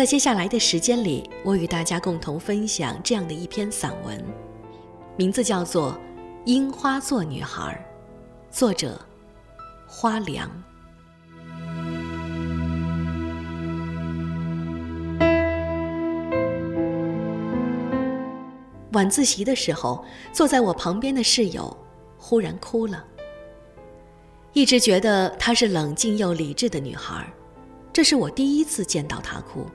在接下来的时间里，我与大家共同分享这样的一篇散文，名字叫做《樱花座女孩》，作者花凉。晚自习的时候，坐在我旁边的室友忽然哭了。一直觉得她是冷静又理智的女孩，这是我第一次见到她哭。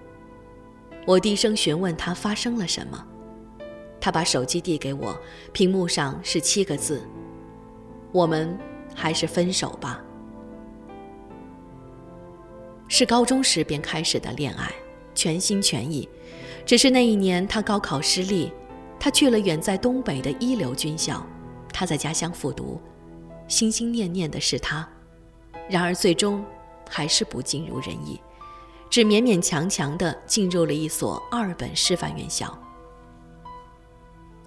我低声询问他发生了什么，他把手机递给我，屏幕上是七个字：“我们还是分手吧。”是高中时便开始的恋爱，全心全意。只是那一年他高考失利，他去了远在东北的一流军校，他在家乡复读，心心念念的是他，然而最终还是不尽如人意。只勉勉强强地进入了一所二本师范院校。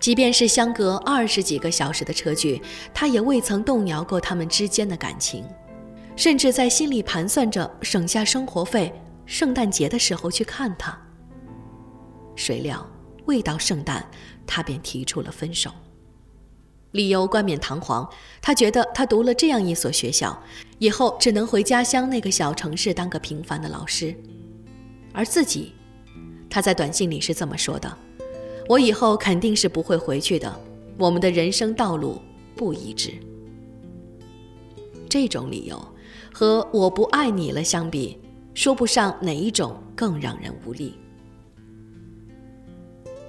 即便是相隔二十几个小时的车距，他也未曾动摇过他们之间的感情，甚至在心里盘算着省下生活费，圣诞节的时候去看他。谁料未到圣诞，他便提出了分手，理由冠冕堂皇，他觉得他读了这样一所学校，以后只能回家乡那个小城市当个平凡的老师。而自己，他在短信里是这么说的：“我以后肯定是不会回去的，我们的人生道路不一致。”这种理由和“我不爱你了”相比，说不上哪一种更让人无力。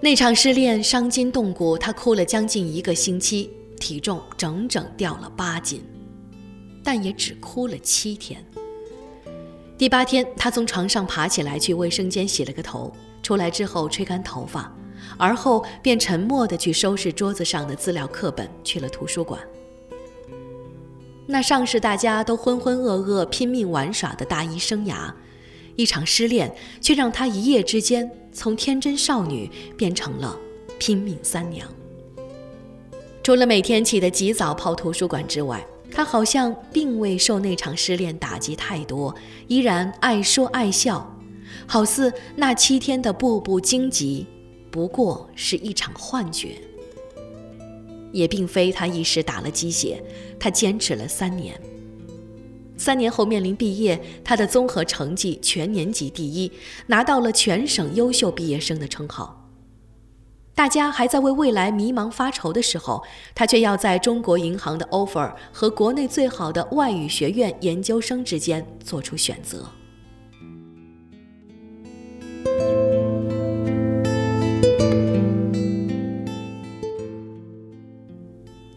那场失恋伤筋动骨，他哭了将近一个星期，体重整整掉了八斤，但也只哭了七天。第八天，他从床上爬起来，去卫生间洗了个头，出来之后吹干头发，而后便沉默地去收拾桌子上的资料课本，去了图书馆。那尚是大家都浑浑噩噩、拼命玩耍的大一生涯，一场失恋却让他一夜之间从天真少女变成了拼命三娘。除了每天起得极早泡图书馆之外，他好像并未受那场失恋打击太多，依然爱说爱笑，好似那七天的步步荆棘，不过是一场幻觉。也并非他一时打了鸡血，他坚持了三年。三年后面临毕业，他的综合成绩全年级第一，拿到了全省优秀毕业生的称号。大家还在为未来迷茫发愁的时候，他却要在中国银行的 offer 和国内最好的外语学院研究生之间做出选择。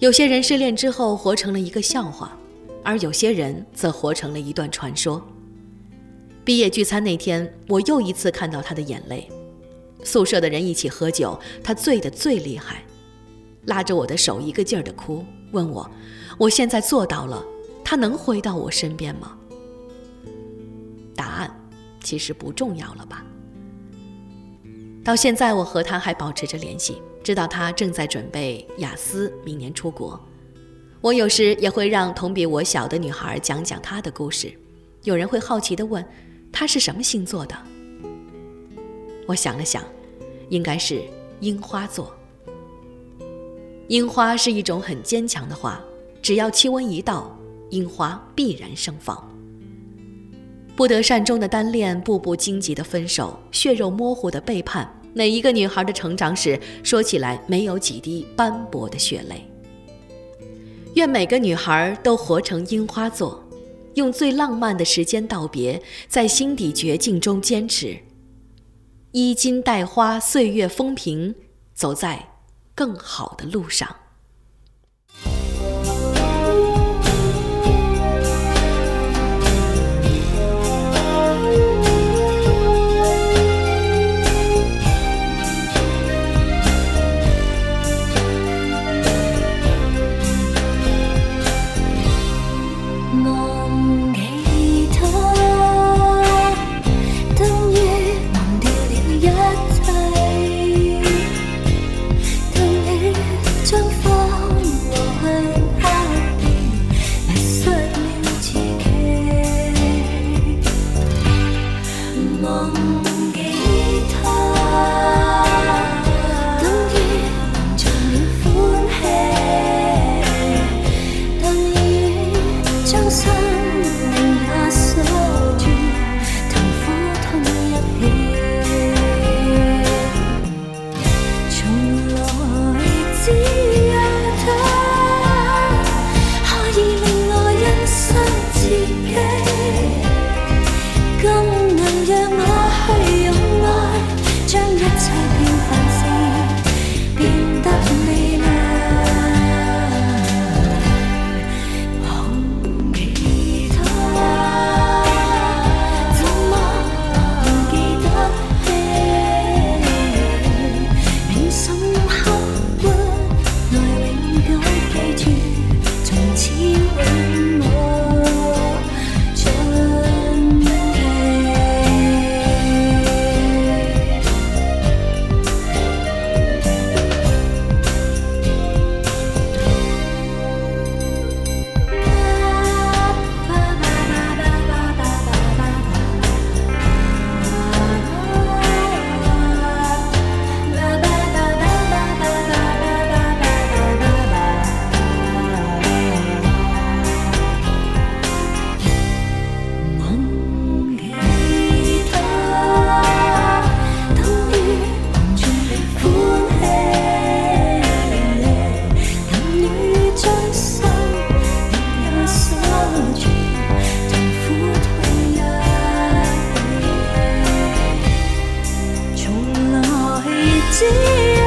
有些人失恋之后活成了一个笑话，而有些人则活成了一段传说。毕业聚餐那天，我又一次看到他的眼泪。宿舍的人一起喝酒，他醉得最厉害，拉着我的手一个劲儿的哭，问我：“我现在做到了，他能回到我身边吗？”答案其实不重要了吧？到现在我和他还保持着联系，知道他正在准备雅思，明年出国。我有时也会让同比我小的女孩讲讲她的故事，有人会好奇地问：“她是什么星座的？”我想了想，应该是樱花座。樱花是一种很坚强的花，只要气温一到，樱花必然盛放。不得善终的单恋，步步荆棘的分手，血肉模糊的背叛，每一个女孩的成长史，说起来没有几滴斑驳的血泪。愿每个女孩都活成樱花座，用最浪漫的时间道别，在心底绝境中坚持。衣襟带花，岁月风平，走在更好的路上。see.